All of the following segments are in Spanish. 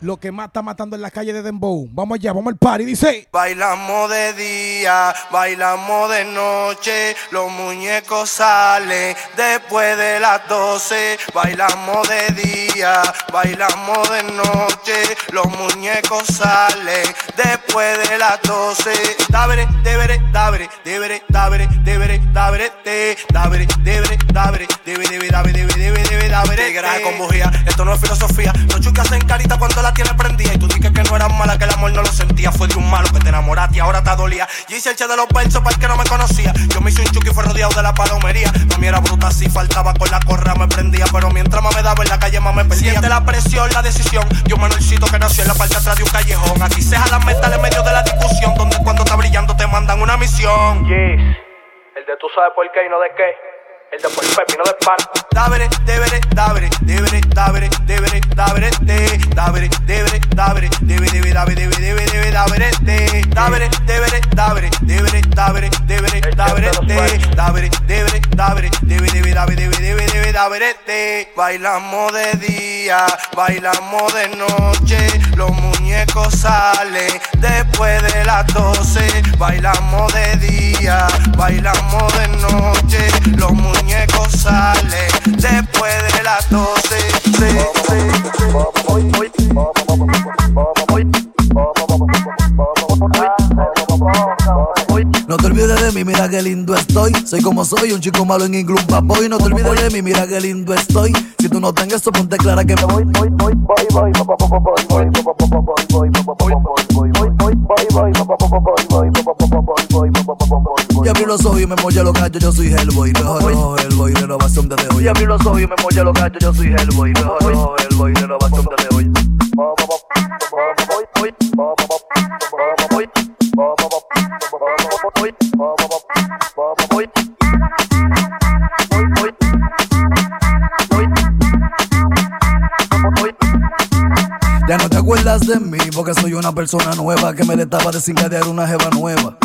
lo que más está matando en la calle de Dembow. Vamos allá, vamos al party, dice. Bailamos de día, bailamos de noche, los muñecos salen después de las 12. Bailamos de día, bailamos de noche, los muñecos salen después de las 12. Dabre, debre, dabre, debre, dabre, debre, dabre, te, dabre, debre, dabre, debe, debe, dabre, debe, debe, debe, dabre, con bujía, esto no es filosofía, no chucas en carita cuando la tiene prendida y tú dices que no era mala, que el amor no lo sentía, fue de un malo que te enamoraste y ahora te dolía. Y hice el che de los versos para el que no me conocía. Yo me hice un chuki y fue rodeado de la palomería. Mami era bruta, si faltaba con la correa me prendía, pero mientras más me daba en la calle más me perdía. Siente la presión, la decisión. Yo menorcito que nació en la parte atrás de un callejón. Aquí se jalan metales en medio de la discusión, donde cuando está brillando te mandan una misión. Yes, el de tú sabes por qué y no de qué. El de por pepino de pan. Dabre, debre, dabre, debre, debe, debe, dabre, te. Bailamos de día, bailamos de noche, los muñecos salen después de las 12. Bailamos de día, bailamos de noche, los muñecos salen después de las 12. No te olvides de mí, mira qué lindo estoy. Soy como soy, un chico malo en inglés, boy. No te olvides de mí, mira qué lindo estoy. Si tú no tengas eso, ponte clara que me voy. Y abrí los ojos y me molla los gallos, yo soy Hellboy. Mejor Hellboy, renovación de hoy. Y abrí los ojos y me molla los gallos, yo soy Hellboy. Mejor Hellboy, renovación de hoy. Acuerdas de mí porque soy una persona nueva que me destaba de desencadear una jeva nueva.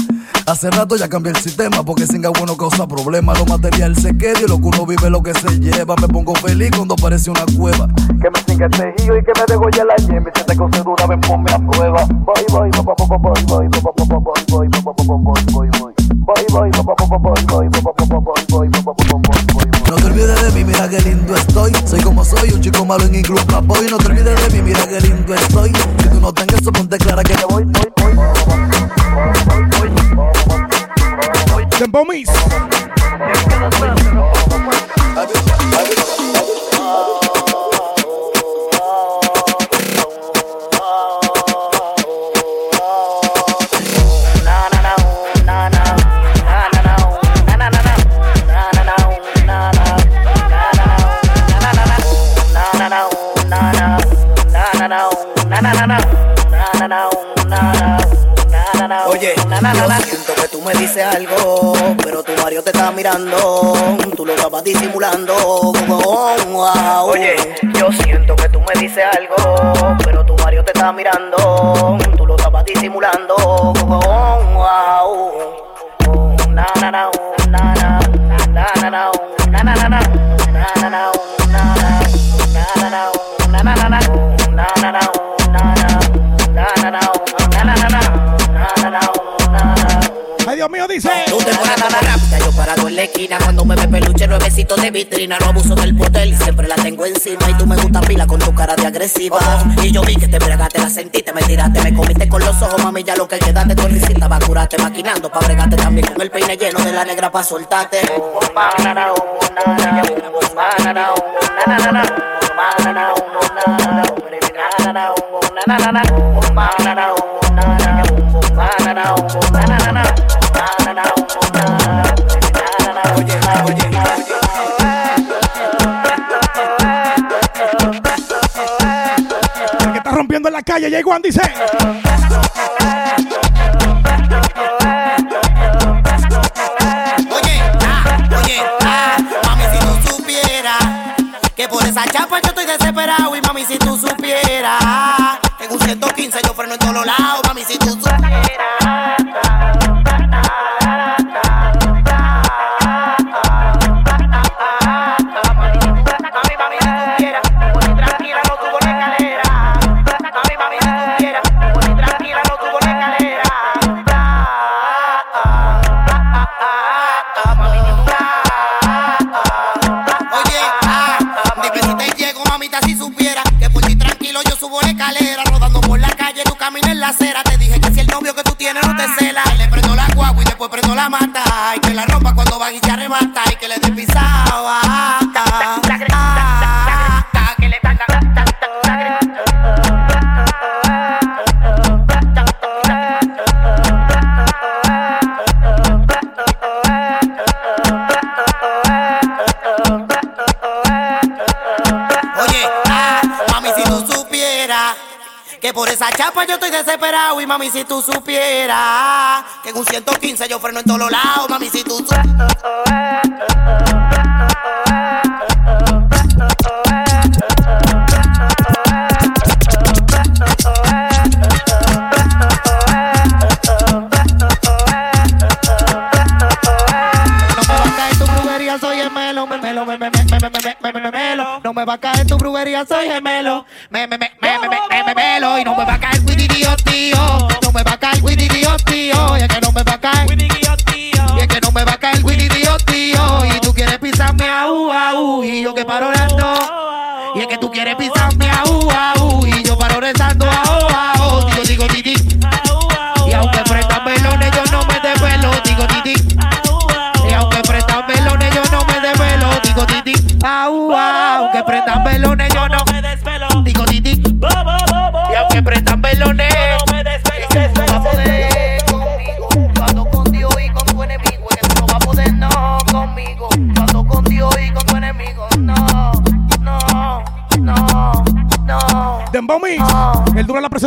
Hace rato ya cambié el sistema porque singa bueno causa problemas. Lo material se queda y lo que uno vive lo que se lleva. Me pongo feliz cuando aparece una cueva. Que me singa el tejido y que me degolle la yema. Y si te cosa dura, ven ponme a prueba. No te olvides de mí, mira qué lindo estoy. Soy como soy, un chico malo en inglés, boy. No te olvides de mí, mira qué lindo estoy. Si tú no tengas eso, ponte clara que me voy, voy, voy. Dembow and Bombies. Esquina Cuando me ve peluche, nuevecito de vitrina No abuso del poder, siempre la tengo encima Y tú me gusta pila con tu cara de agresiva Y yo vi que te bregaste, la sentiste, me tiraste Me comiste con los ojos, mami, ya lo que queda de tu risita Va a curarte maquinando, pa' bregarte también Con el peine lleno de la negra pa' soltarte la calle, llegó Juan dice. Oye, ah, oye, ah, mami, si tú supieras que por esa chapa yo estoy desesperado. Y mami, si tú supieras, en un 115 yo freno en todos lados. Mami, si tú supieras. Mami, si tú supieras que en un 115 yo freno en todos lados. Mami, si tú supieras. No me va a caer tu brujería, soy gemelo,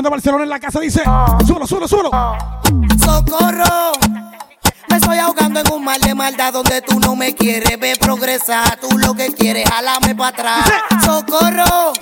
De Barcelona en la casa dice: Súbelo, súbelo, súbelo. Socorro. Me estoy ahogando en un mar de maldad donde tú no me quieres ver progresar. Tú lo que quieres, jalame para atrás. Socorro.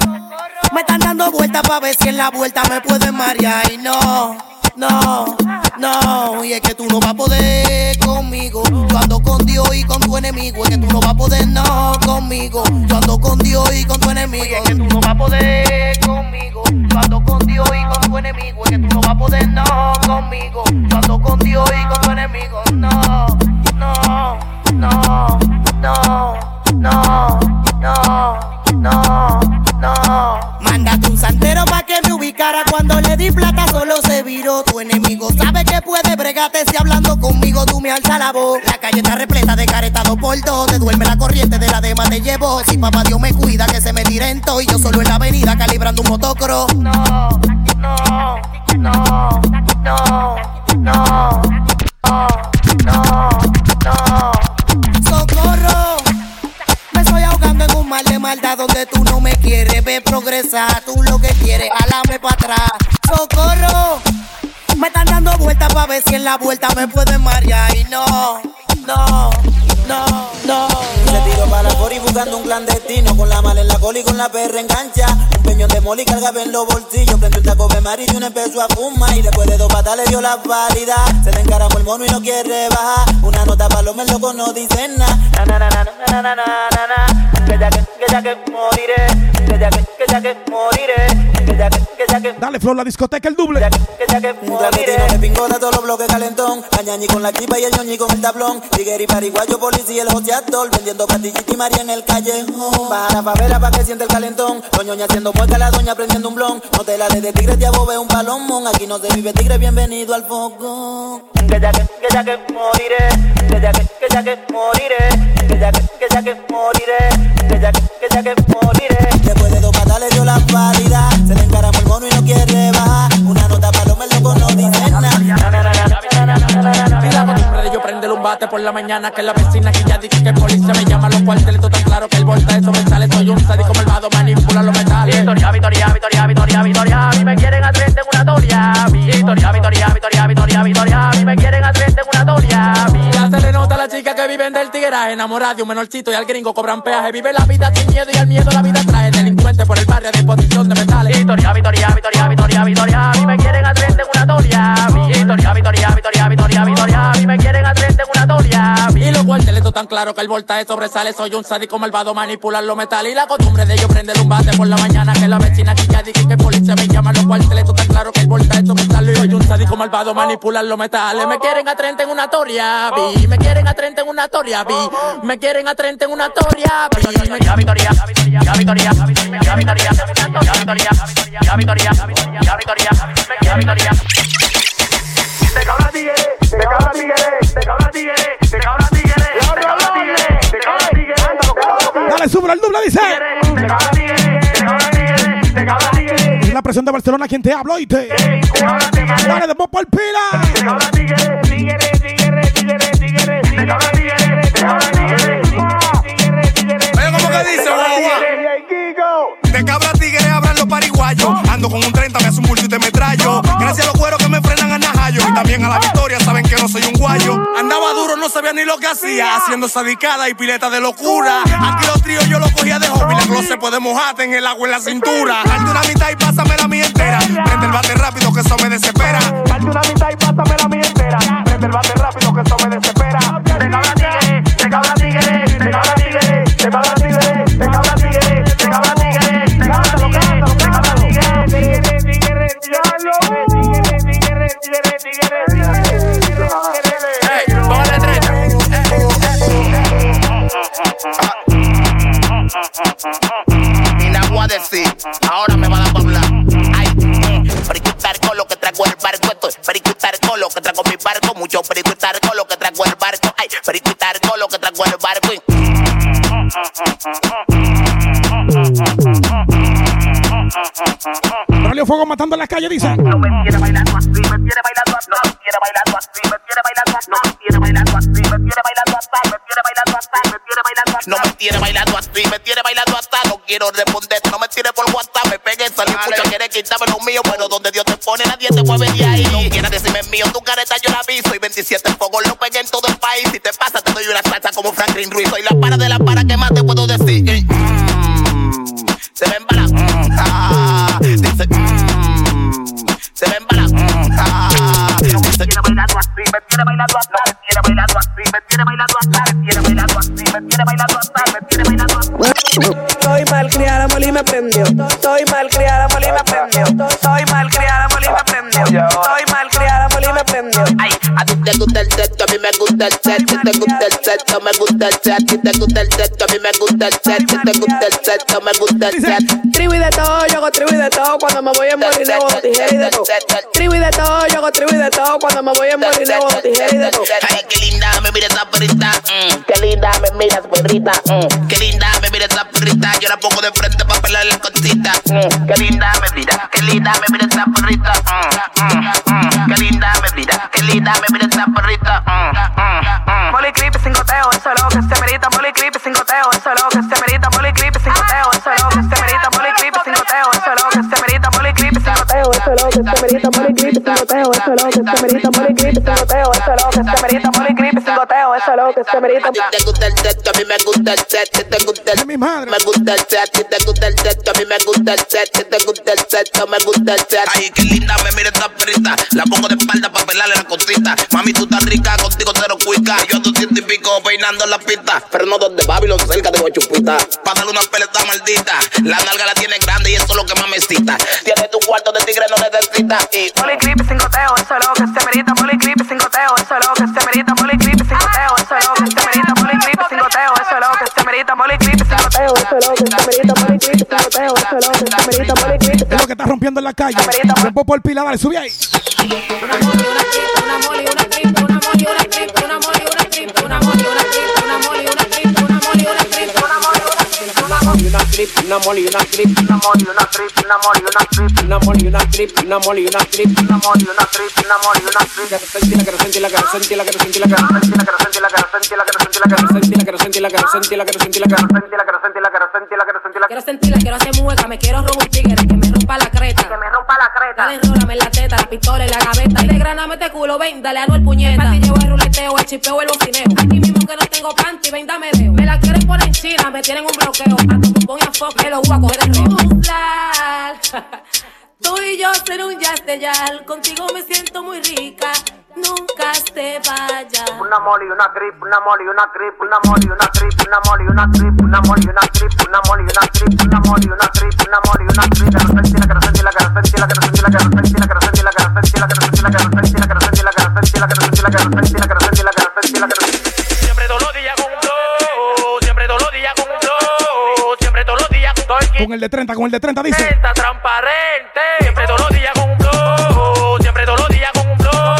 Me están dando vueltas para ver si en la vuelta me pueden marear. Y no, no, no. Y es que tú no vas a poder conmigo. Yo ando con Dios y con tu enemigo. Es que tú no vas a poder no conmigo. Yo ando con Dios y con tu enemigo. Es que tú no vas a poder conmigo. Yo ando con Dios y con tu enemigo. Es que tú no vas a poder no conmigo. Yo ando con Dios y con tu enemigo. No, no, no, no, no, no, no, no. Que me ubicara cuando le di plata solo se viró tu enemigo. Sabe que puede bregarte si hablando conmigo tú me alza la voz. La calle está repleta de caretado por dos. Te duerme la corriente de la dema te llevo. Si papá Dios me cuida que se me tire en todo y yo solo en la avenida calibrando un motocro. No, no, no, no, no, no, no. Socorro. Donde tú no me quieres ver progresar. Tú lo que quieres, alame para atrás. Socorro. Me están dando vueltas para ver si en la vuelta me pueden marear. Y no, no, no, no. Se tiró para la cori buscando un clandestino Con la mala en la cola y con la perra engancha. Un peñón de moli cargaba en los bolsillos Prende un taco de mar y un empezó a fumar. Y después de dos patas le dio la válida. Se le encaramó el mono y no quiere bajar. Una nota para los locos no dicen nada. Na, na, na, na, na, na, na, na, na. Que ya que, que ya que moriré ya que, que ya que moriré Que ya que, que ya que Dale, Flor, la discoteca, el doble. que ya que Un clandestino de pingota, todos los bloques calentón. Añañi con la chipa y el ñoñi con el tablón. Tigueri, pariguayo, policía y el joteador. Vendiendo pastillita y María en el callejón. Baja la favela pa' que siente el calentón. Haciendo mueca, la doña prendiendo un blon. No te la de, de tigre, te abobe un palomón. Aquí no se vive tigre, bienvenido al. Que ya que, que ya que moriré. Que ya que, que ya que moriré. Que ya que, que ya que moriré. Que ya que, que ya que moriré. Después de dos patas le dio la válida. Se le encaramó el mono y no quiere bajar. Una nota para los melocos no dicen nada. Yo prender un bate por la mañana Que la vecina que ya dije que el policía me llama Los cuarteles tan claro que el voltaje sobresale Soy un sádico malvado, manipula los metales Victoria, Victoria, Victoria, Victoria, Victoria A mí me quieren hacer en una toria Victoria, Victoria, Victoria, Victoria, Victoria A mí me quieren hacer en una toria Ya se le nota a la chica que viven del tigueraje Enamorada de un menorcito y al gringo cobran peaje. Vive la vida sin miedo y al miedo la vida trae Delincuente por el barrio a disposición de metales. Victoria, Victoria, Victoria, Victoria, claro que el voltaje sobresale Soy un sádico malvado, manipular los metales Y la costumbre de yo prender un bate por la mañana Que la vecina que ya dije que el policía me llama Los cuarteles tan claro que el voltaje sobresale Soy un sádico malvado manipulan los metales. Me quieren a 30 en una toria, vi. Me quieren a 30 en una toria, vi. Me quieren a 30 en una toria, vi. Ya Victoria, ya Victoria, ya Victoria, ya Victoria, ya Victoria, ya Victoria, ya Victoria, ya Victoria. Te cabra tigre, te cabra tigre, te cabra tigre, te cabra tigre, Dale, al doble, dice. En la presión de Barcelona, quien te habla, oíste. Dale, de por pila. Oye, ¿cómo que dice, Te cabra tigre, abran los pariguayos. Ando con un 30, me hace un bulto. Gracias a los cueros que me frenan a Najayo. Y también a la victoria soy un guayo. Andaba duro, no sabía ni lo que hacía. Haciendo sadicada y pileta de locura. Aquí los tríos yo los cogía de hobby. La gloss se puede mojarte en el agua en la cintura. Darte una mitad y pásame la mía entera. Prende el bate rápido que eso me desespera. Darte una mitad y la voy a decir, ahora me va a dar pa' hablar. Ay, mm, periquitar con lo que traigo el barco, esto es periquitar con lo que traigo mi barco, mucho periquitar con lo que traigo el barco, ay, periquitar con lo que traigo el barco. y- Rolio Fuego matando en la calle, dice. No me tiene bailando así, me tiene bailando así, me tiene bailando así, me tiene bailando así, no me tiene bailando así, me tiene bailando así, me tiene bailando así, No me tiene bailando así, me tiene bailando hasta, no quiero responder, no me tire por WhatsApp, me pegué, salí mucho, quiere quitarme lo mío, pero donde Dios te pone nadie te mueve de ahí. No quieras decirme mío, tu careta yo la vi, soy 27 fuegos, lo pegué en todo el país, si te pasa te doy una salsa como Franklin Ruiz, soy la para de la para que más te puedo decir. Mm, se me embala, mm, ah, me tiene bailando así, me tiene bailando así, me tiene bailando así, me tiene bailando así, me tiene bailando así, me tiene bailando así, me tiene bailando así. Soy malcriada, Molly me prendió. Soy malcriada, Molly me prendió. Soy malcriada, Molly me prendió. Soy malcriada, Molly me prendió. Ay, a ti te gusta el sexo, a mí me gusta el sexo, te gusta el sexo, me gusta el sexo, a ti te gusta el sexo, a mí me gusta el sexo, te gusta el sexo, me gusta el sexo. Tribu y de todo, yo hago tribu y de todo. Cuando me voy en molineo, tijera y de todo. Tribu y de todo, yo hago tribu y de todo. Cuando me voy en molineo, tijera y de todo. Ay, qué linda me mira esa perrita, mm, qué linda me mira esa perrita, mm, qué linda me mira esa perrita, yo la pongo de frente pa' pelar la cosita, mm, qué linda me mira, qué linda me mira esa perrita, mm, mm, mm, qué linda me mira, qué linda me mira esa perrita, mm, mm, mm. Sin goteo, eso es lo que se merita. Molly clip sin goteo, eso es lo que se merita. Molly clip sin goteo, eso es lo que se merita. Es lo que se merita. Es lo que se merita. Es lo que se merita. Molly clip sin goteo, eso es lo que se merita. A ti te gusta el sexo, a mí me gusta el sexo, te gusta el mi madre. me gusta el sexo, a ti te gusta el sexo, a mí me gusta el sexo, te gusta el sexo, me gusta el sexo. Ay, qué linda me mira esta perrita, la pongo de espalda pa' pelarle la cosita. Mami, tú estás rica, contigo cero cuica. Yo a 200 y pico peinando la pista, pero no donde Babylon, cerca de Guachupita. Pa' darle una pelota maldita, la nalga la tiene grande y eso es lo que más me excita. Tiene tu cuarto de tigre, no necesita. Y Molly clip sin goteo, eso es lo que se merita. Molly clip sin goteo, eso es lo que se merita. Molly clip sin goteo, eso es lo que se merita. Molly clip sin goteo, eso es lo que se merita. Sin goteo, eso es lo que se merita. Sin goteo, eso es lo que se merita. Molly clip Es lo que está rompiendo en la calle. De por pila, dale, sube ahí. Una moli, una trip, una moli, una trip, una moli, una trip, una moli, una trip, una moli, una trip, una moli, una trip, una moli, una trip. La que sentí la que sentí la que sentí la que sentí la que sentí la que sentí la que sentí la que sentí la que sentí la que sentí la que sentí la que sentí la que sentí la que sentí la que sentí la que Quiero sentirla, quiero hacer mueca, me quiero robar un tigre que me rompa la creta. que me rompa la creta. Dale, enrólame en la teta, la pistola en la gaveta. Y de grana mete culo, ven, dale a no el puñeta. El patilleo, el ruleteo, el chipeo, el bocineo. Aquí mismo que no tengo panty, ven, dame deo. Me la quieren poner en China, me tienen un bloqueo. A tu pupón y me lo voy a coger. Tú y yo ser un jazz de yal, contigo me siento muy rica. Nunca te vayas. Una moli, una trip, una moli, una trip, una moli, una trip, una moli, una trip, una moli, una trip, una moli, una trip, una moli, una trip, una moli, una trip. La que la que la que la que la que sentí la que sentí la que sentí la que sentí la que sentí la que sentí el de 30, con el de 30 dice. 30 transparente. Siempre todos los días con un flow. Siempre todos los días con un flow.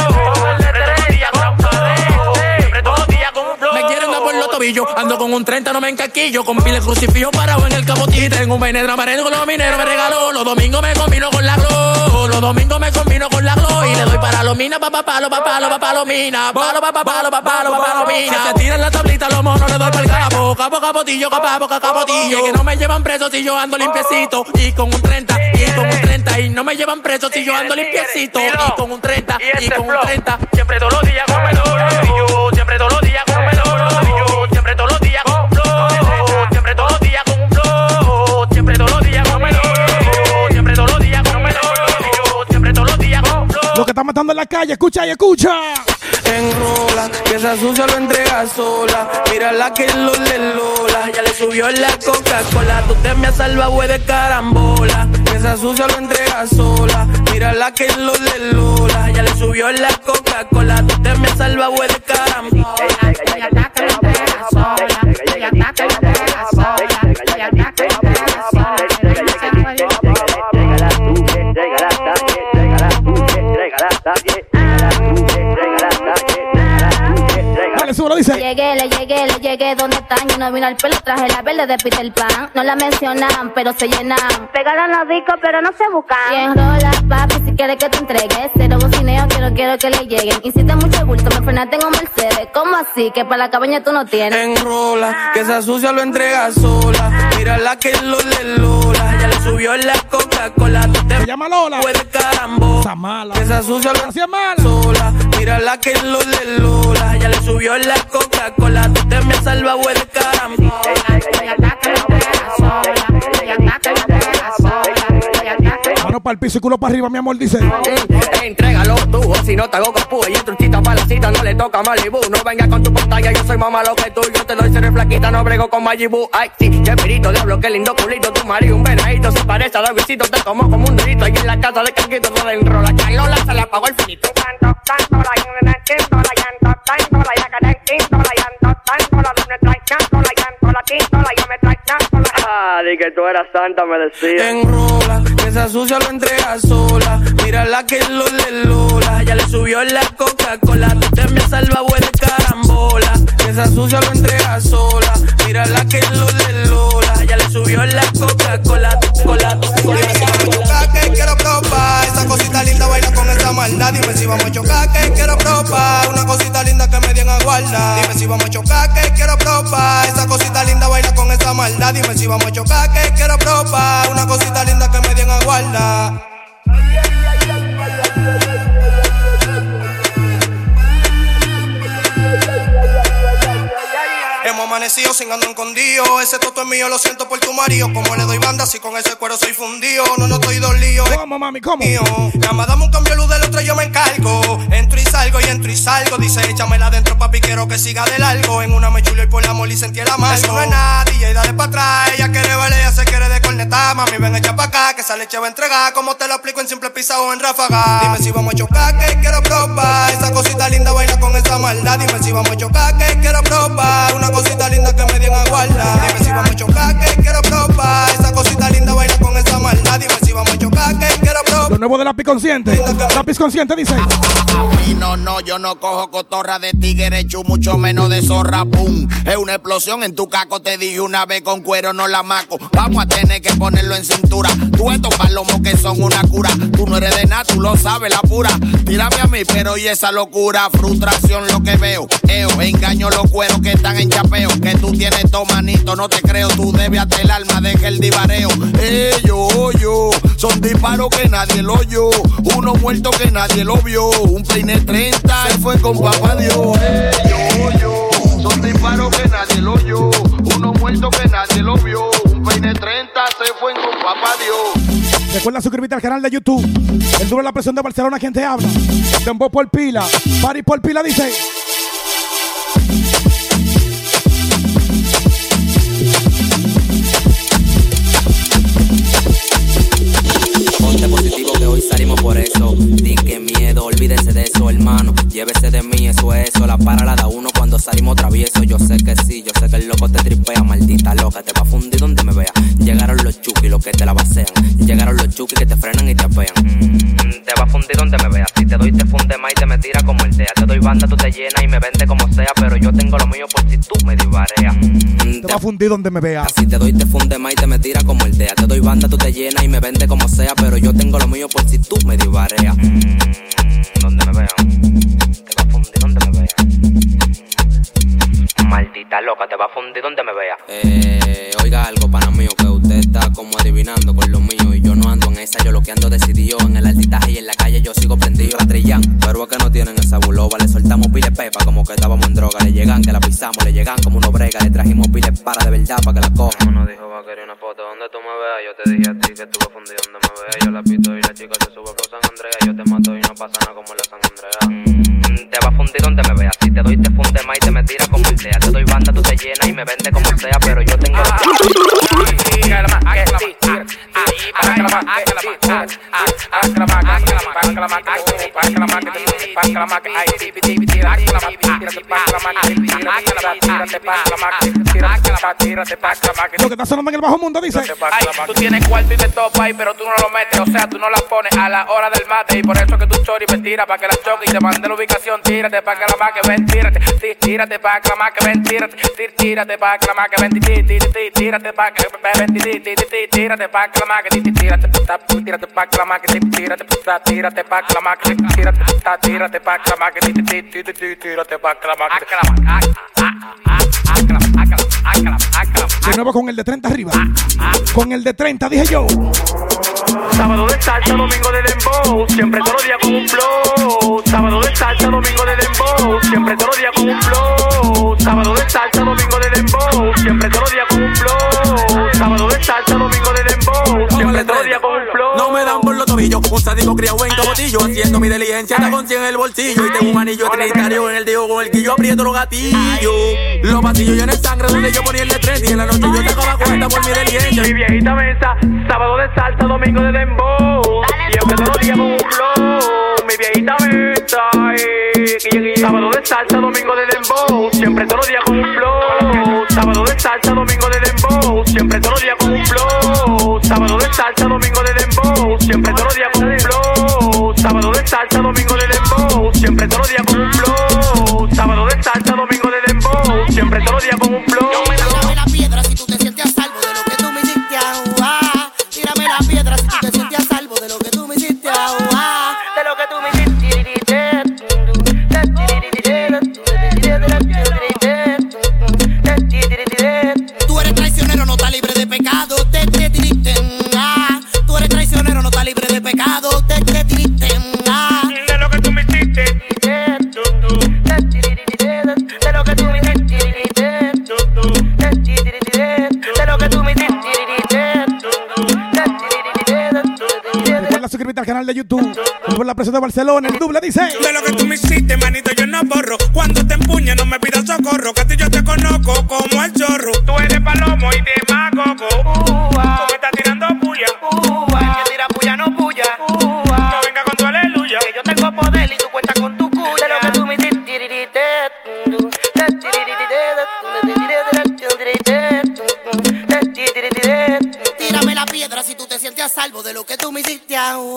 Siempre todos los días transparente. Siempre todos los días con un flow. Me quieren dar por los tobillos. Ando con un 30, no me encaquillo. Con pile crucifijo parado en el capotillo. Tengo un vaina transparente con los mineros. Me regaló. Los domingos me combino con la glow. Los domingos me combino con la glow. Y le doy para los minas, pa pa palo, pa palo, pa palo mina. Palo, pa pa palo, pa palo, pa palo mina. Si se tiran la tablita, los monos le doy para el capo. Capo, capotillo, capa, boca, capotillo. Que no me llevan preso si yo ando limpiecito. Y con un 30, y con un 30. Y no me llevan preso si yo ando limpiecito. Y con un 30, y con un 30. Siempre todos los días con yo. Está matando en la calle, escucha y escucha. Enrola, que esa sucia lo entrega sola. Mira la que lo le Lola. Ya le subió la Coca-Cola. Tú te me has salvado de carambola. Que esa sucia lo entrega sola. Mira la que lo le Lola. Ya le subió la Coca-Cola. Tú te me has salvado de carambola. Dale, súbelo, dice. Llegué, le llegué, le llegué, ¿dónde están? Yo no vino al pelo, traje la verde de Peter Pan. No la mencionan, pero se llenan. Pegaron los discos, pero no se buscan. Y enrola, papi, si quieres que te entregue. Cero bocineo, quiero, quiero que le lleguen. Hiciste mucho bulto, me frenaste en un Mercedes. ¿Cómo así? Que para la cabaña tú no tienes. Enrola, que esa sucia lo entrega sola. Mira la que lo le Lola. Ya le subió la Coca-Cola. Se llama Lola. Puede carambo. Está mala. Que esa sucia lo es mala. sola. Mira la que lo le Lola. Ya le subió la Coca-Cola. Tú te me has salvado de Mano para el piso y culo para arriba, mi amor, dice. Entrégalo tú, o si no te hago capú y otro chito para la cita, no le toca Malibu. No venga con tu pantalla, yo soy más malo que tú. Yo te doy ser flaquita, no brego con Majibu. Ay, sí, cheperito, diablo, qué lindo culito. Tu marido, un venadito, se parece a Davidito. Te como como un dedito ahí en la casa de Canquito. No le enrola, que a Lola se le apagó el finito. Ah, di que tú eras santa, me decía. Enrola, que esa sucia lo entrega sola. Mira la que lo le Lola. Ya le subió la Coca-Cola. Tú te me has salvado de carambola. Que esa sucia lo entrega sola. Mira la que lo le Lola. Ya le subió la Coca-Cola. Cola, cola, chocar que quiero Esa cosita linda baila con esa maldad. Dime si vamos a chocar que quiero probar Una cosita linda que me den a guardar Dime si vamos a chocar que quiero probar Esa cosita linda baila con esa maldad. Dime si vamos a chocar que quiero probar Una cosita linda que me den a guardar Hemos amanecido sin ando escondido. Ese toto es mío, lo siento por tu marido. Como le doy banda, si con ese cuero soy fundido. No, no estoy dolido. ¿Cómo, mami? ¿Cómo? Cama, dame un cambio de luz del otro, yo me encargo. Entro y salgo y entro y salgo. Dice, échamela adentro, papi, quiero que siga de largo. En una me chulo y por la moli sentí el amargo. Eso no es nada, DJ, dale pa' atrás. Ella quiere bailar, ella se quiere de cornetar. Mami, ven, echa pa' acá, que esa leche va a entregar. Como te lo explico en simple pizza o en ráfaga. Dime si vamos a chocar, que quiero probar. Esa cosita linda baila con esa maldad. Dime si vamos a chocar, que quiero probar. Una cosita linda que me den a guardar. Dime si vamos a chocar, que quiero probar. Esa cosita linda baila con esa maldad. Dime si vamos a chocar, que quiero probar. Lo nuevo de lápiz consciente. Lápiz consciente dice. Y no, no, yo no cojo cotorra de tigre, chu, mucho menos de zorra, pum. Es una explosión en tu caco, te dije una vez con cuero, no la maco. Vamos a tener que ponerlo en cintura. Tú estos palomos que son una cura. Tú no eres de nada, tú lo sabes, la pura. Tírame a mí, pero y esa locura, frustración lo que veo. Eo, engaño los cueros que están en chapeo. Que tú tienes todo manito, no te creo. Tú debes hasta el alma, deja el divareo. Ellos, yo, son disparos que nadie lo oyó. Uno muerto que nadie lo vio. Un peine 30 se fue con papá Dios. Ellos, yo, son disparos que nadie lo oyó. Uno muerto que nadie lo vio. Un peine 30 se fue con papá Dios. Recuerda suscribirte al canal de YouTube. El duro de la presión de Barcelona, quien te habla. Dembow por pila. Party por pila dice. Salimos por eso. Din que miedo, olvídese de eso, hermano. Llévese de mí, eso es eso. La para la da uno cuando salimos travieso. Yo sé que sí, yo sé que el loco te tripea, maldita loca. Te va a fundir donde me vea. Llegaron los chuki, los que que te frenan y te apean. Mm, te va a fundir donde me veas. Si te doy, te funde más y te me tira como el DEA. Te doy banda, tú te llenas y me vende como sea. Pero yo tengo lo mío por si tú me divareas. Te va a fundir donde me veas. Si te doy, te funde más y te me tira como el DEA. Te doy banda, tú te llenas y me vende como sea. Pero yo tengo lo mío por si tú me divareas. Mm, donde me vean. Te va a fundir donde me veas. Maldita loca, te va a fundir donde me vea. Eh, clama que hay. Lo que está sonando en el bajo mundo dice. Ay, tú tienes cuarto y te topa ahí, pero tú no lo metes, o sea, tú no la pones a la hora del mate. Y por eso que tu chori me tira para que la choque y te mande la ubicación. Tírate para que la maque ven, tírate. Sí, Tírate para que la maque ven, tírate. Sí, Tírate para que la ven, tí, tí, tí, tírate para que ven, tí, tí, tí, tí, tírate para que la tí, tí, tírate, puta, tírate para que la maque, tí, tírate, puta, tírate para que la maque, tí, tírate, tírate para que la maque, tí, tí, tí, tí, tí, tírate para que la maque. De nuevo con el de 30 arriba. Con el de 30, dije yo. Sábado de salsa, domingo de dembow, siempre todos los días con un flow. Sábado de salsa, domingo de dembow, siempre todos los días con un flow. Sábado de salsa, domingo de dembow, siempre todos los días con un flow. Sábado de salsa, domingo de dembow, siempre todos los días con un flow. No me dan por los tobillos, un sádico criado en cobotillo, haciendo mi diligencia, la con 100 en el bolsillo. Y tengo un anillo trinitario en el dedo con el que yo aprieto los gatillos. Los pasillos llenos de sangre donde yo ponía el de 30 y en la noche yo sacaba cuenta por mi diligencia. Mi viejita mesa, sábado de salsa, domingo de dembow, siempre todos los días con un flow. Mi viejita mesa, eh, sábado de salsa, domingo de dembow, siempre todos los días con un flow. Sábado de salsa, domingo de dembow, siempre todos los días con un flow. Sábado de salsa, domingo de dembow, siempre todos los días con un flow. Sábado de salsa, domingo de dembow, siempre todos los días con un flow. Canal de YouTube. Por la presión de Barcelona, el doble dice. De lo que tú me hiciste, manito, yo no borro. Cuando te empuña, no me pidas socorro. Que a ti yo te conozco como el chorro. Tú eres palomo y de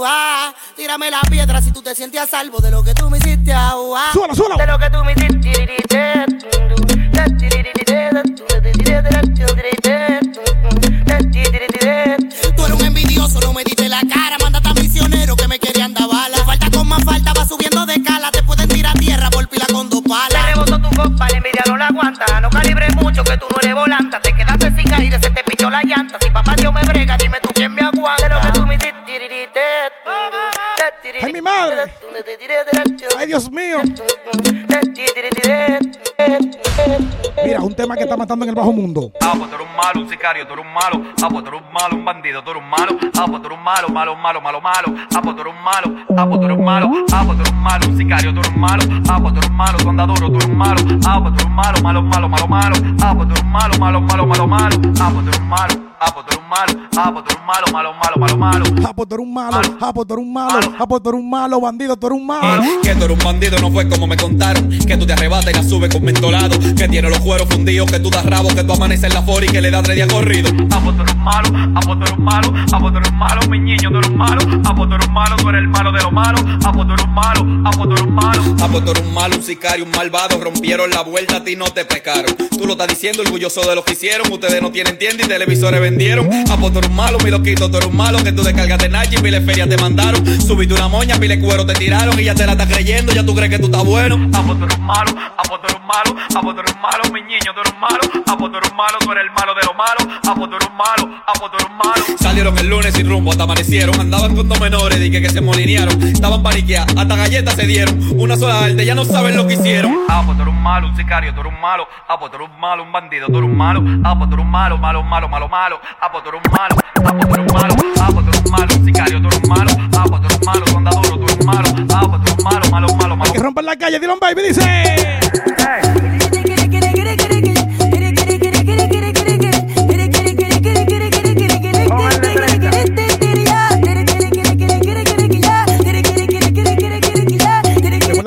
ah. Tírame la piedra si tú te sientes a salvo de lo que tú me hiciste. ah. Suelo, suelo. De lo que tú me hiciste. Tú eres un envidioso, no me diste la cara. Mándate a misionero que me querían dar bala. Falta con más falta, va subiendo de cala. Te pueden tirar a tierra por pila con dos palas. Le rebotó tu copa, la envidia no la aguanta. No calibres mucho que tú no eres volanta. Te quedaste sin caída, se te pichó la llanta. Si papá Dios me brega, dime tú quién me aguanta. ¡Ay, mi madre! ¡Ay, Dios mío! Mira, un tema que está matando en el bajo mundo. Ah, pues tú eres un malo, un sicario, tú eres un malo. Ah, pues tú eres un malo, un bandido, tú eres un malo. Ah, pues tú eres un malo, malo, malo, malo, malo. Ah, pues tú eres un malo. Ah, pues tú eres un malo. Ah, pues tú eres un malo, un sicario, tú eres un malo. Ah, pues tú eres un malo, tú andas duro, tú eres un malo. Ah, pues tú eres un malo, malo, malo, malo, malo. Ah, pues tú eres un malo, malo, malo, malo, malo. Ah, pues tú eres un malo. ah, pues tú eres un malo, ah, pues tú eres un malo, malo, malo, malo, malo. Ah, pues tú eres un malo, ah, pues tú eres un malo, ah, pues tú eres un malo, bandido, tú eres un malo. Que tú eres un bandido, no fue como me contaron. Que tú te arrebatas y la subes con mentolado. Que tiene los cueros fundidos, que tú das rabo, que tú amaneces en la fora y que le das tres días corrido. Ah, pues tú eres malo, ah, pues tú eres malo, ah, pues tú eres malo, mi niño, tú eres malo, ah, pues tú eres malo, tú eres el malo de los malos, ah, pues tú eres malo, ah, pues tú eres malo. Ah, pues tú eres un malo, un sicario, un malvado. Rompieron la vuelta, a ti no te pescaron. Tú lo estás diciendo, orgulloso de lo que hicieron. Ustedes no tienen tienda y televisores vendieron. Ah, pues tú eres un malo, mi loquito, tú eres un malo. Que tú descargaste Nachi, miles ferias te mandaron. Subiste una moña, miles cuero te tiraron. Y ya te la estás creyendo, ya tú crees que tú estás bueno. Ah, pues tú eres malo, ah, pues tú eres malo, ah, pues tú eres malo, mi niño, tú eres un malo, ah, pues tú eres un malo, tú eres el malo de los malos, ah, pues tú eres un malo, ah, pues tú eres un malo. Salieron el lunes sin rumbo, hasta amanecieron. Andaban con dos menores, dije que se molinearon. Estaban paniqueados, hasta galletas se dieron. Una sola arte, ya no saben lo que hicieron. Ah, pues tú eres un malo, un sicario, tú eres un malo, ah, pues tú eres un malo, un bandido, tú eres un malo, ah, pues tú eres un malo, malo, malo, malo, malo, ah, pues tú eres un malo, ah, pues tú eres un malo, ah, pues tú eres un malo, un sicario, tú eres un malo, ah, pues tú eres un malo, tú andas duro, tú eres un malo, ah, pues tú eres un malo, malo, malo, malo. Que rompan la calle, Dylan Baby dice.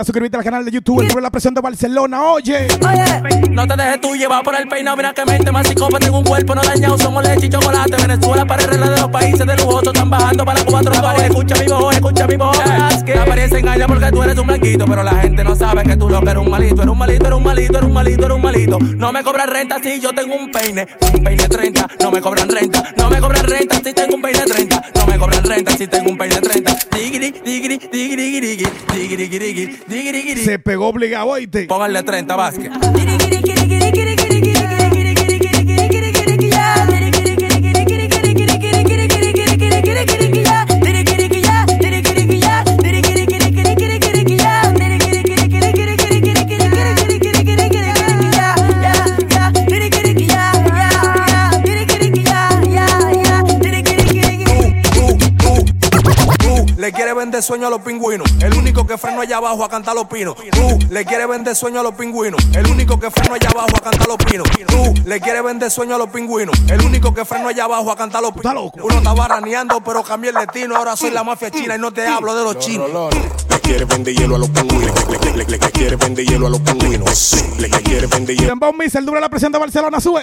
Suscribirte al canal de YouTube, el la presión de Barcelona, oye. No te dejes tú llevar por el peinado, mira que mente más psicópata, tengo un cuerpo no dañado, somos leche y chocolate, Venezuela para el de los países de lujoso, están bajando para cuatro escucha mi voz, escucha mi voz, apariencia engaña porque tú eres un blanquito. Pero la gente no sabe que tú lo que eres un malito. Eres un malito, eres un malito, eres un malito, eres un malito. No me cobran renta si yo tengo un peine. Un peine 30, no me cobran renta. No me cobran renta si tengo un peine 30. No me cobran renta si tengo un peine 30. Digiri, digiri, digiri, digiri, digiri, digiri, digiri. Se pegó obligado, oíste. Pónganle 30, Vázquez. Vender sueño a los pingüinos. El único que freno allá abajo a cantar los pinos. Tú le quiere vender sueño a los pingüinos. El único que freno allá abajo a cantar los pinos. Tú le quiere vender sueño a los pingüinos. El único que freno allá abajo a cantar los pinos. Uno estaba raneando, pero cambié el destino. Ahora soy la mafia china y no te hablo de los chinos. Le quiere vender hielo a los pingüinos. Le, le- le- le- le quiere vender hielo a los pingüinos. Le, le quiere vender hielo Dembow Missile, dura la presión de Barcelona, sube.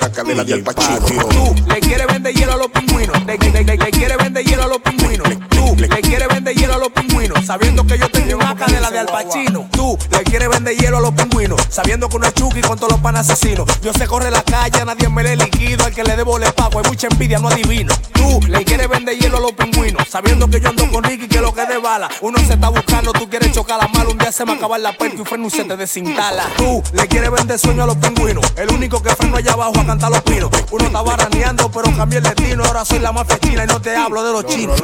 Tú le quiere vender hielo a los pingüinos. Le, le- le- le quiere vender hielo a los pingüinos. Tú le quiere vender hielo a los pingüinos. Sabiendo que yo tengo una cadena de Al Pacino. Tú le quiere vender hielo a los pingüinos. Sabiendo que uno es Chucky con todos los pan asesinos. Yo se corre la calle, nadie me le liquido. Al que le debo le pago. Hay mucha envidia, no adivino. Tú le quieres vender hielo a los pingüinos. Sabiendo que yo ando con Ricky que lo que de bala. Uno se está buscando, tú quieres chocar la mala. Un día se me acaba la puerta y freno y se te desinstala. Tú le quieres vender sueño a los pingüinos. El único que freno allá abajo a cantar los pinos. Uno estaba raneando, pero cambié el destino. Ahora soy la mafia china y no te hablo de los chinos.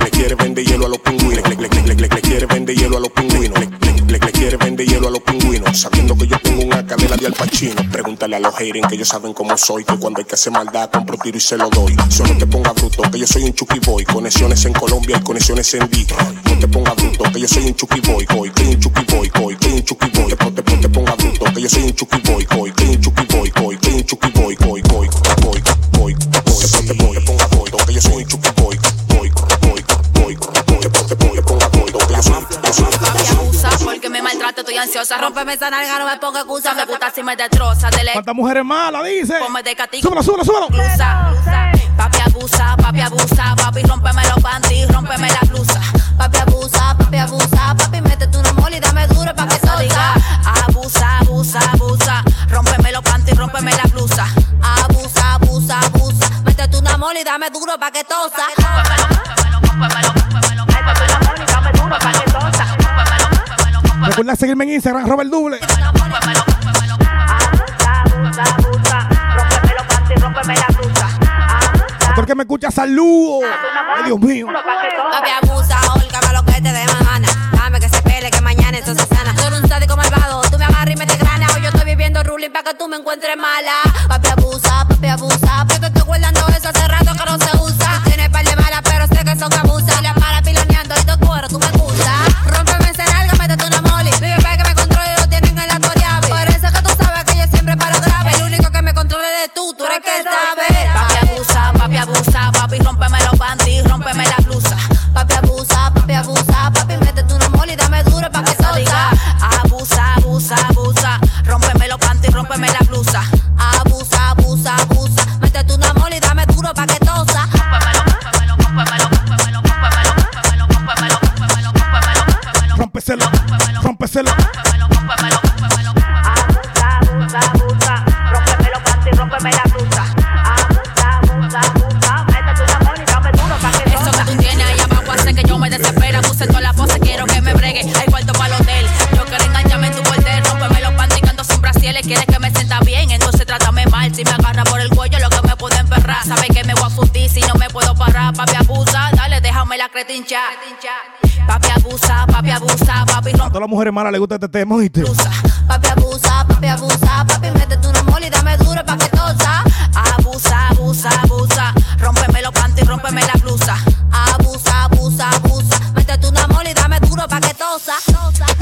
Le quiere vender hielo a los pingüinos. Le, le- quiere vender hielo a los pingüinos. Le, quiere vender hielo a los pingüinos. Sabiendo que yo tengo una cadena de Al Pacino. Pregúntale a los haters que ellos saben cómo soy. Que cuando hay que hacer maldad, compro tiro y se lo doy. Solo te ponga bruto, que yo soy un Chucky Boy. Conexiones en Colombia y conexiones en Detroit. No te ponga bruto, que yo soy un Chucky Boy. Boy, que un Chucky Boy, boy, que un Chucky Boy. Te, te, te, te ponga bruto, que yo soy un Chucky Boy. Boy, que un Chucky Boy, boy, que un Chucky Boy, boy, boy, boy, boy, boy. Te, te, te ponga bruto, que yo soy un Chucky Boy. Boy, boy, boy, boy. Te, te, te ponga bruto, que yo soy Papi abusa porque me maltrata, estoy ansiosa. Rómpeme esa nalga, no me ponga excusa. Me gusta si me destroza. Dele, ¿Cuántas mujeres malas dice? ponme de castigo. Súbelo, súbelo, súbelo. Blusa. Papi abusa, papi abusa, papi rómpeme los panties, rómpeme la blusa. Papi abusa, papi abusa, papi métete una mole y dame duro pa' que diga. Abusa, abusa, abusa, rómpeme los panties, rómpeme la blusa. Abusa, abusa, abusa, métete una mole y dame duro pa' que tosa. Recuerda seguirme en Instagram, Robert Double. A todo el que me escucha, saludo. Ay, Dios mío. Papi abusa, holgame lo que te dé más gana. Dame que se pele, que mañana eso se sana. Eres un sádico malvado, tú me agarras y me desgrana. Hoy yo estoy viviendo ruling para que tú me encuentres mala. Papi abusa, papi abusa, pa' que Eso que tú tienes ahí abajo hace que yo me desespera. Puse toda la pose, quiero que me bregue. Hay cuarto para el hotel. Yo quiero engancharme en tu bordel. Rómpeme los panticando sin brasieles. Quieres que me sienta bien, entonces trátame mal. Si me agarra por el cuello, lo que me puede emperrar. Sabes que me voy a si no me puedo parar. Papi abusa, dale, déjame la cretincha. Papi abusa, papi abusa, papi A todas las mujeres malas les gusta este tema, ¿oíste? Papi abusa, papi abusa, papi métete una mole y dame duro pa' que tosa. Abusa, abusa, abusa. Rómpeme los panties, rómpeme la blusa. Abusa, abusa, abusa. Métete una mole y dame duro pa' que tosa.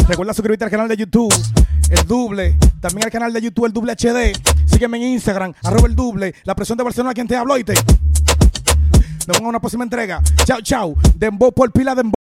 Recuerda suscribirte al canal de YouTube, el Double. También al canal de YouTube, el Double HD. Sígueme en Instagram, arroba el Double. La presión de Barcelona, quien te habló, ¿oíste? Nos vemos en una próxima entrega. Chao, chao. Dembow por pila, dembow.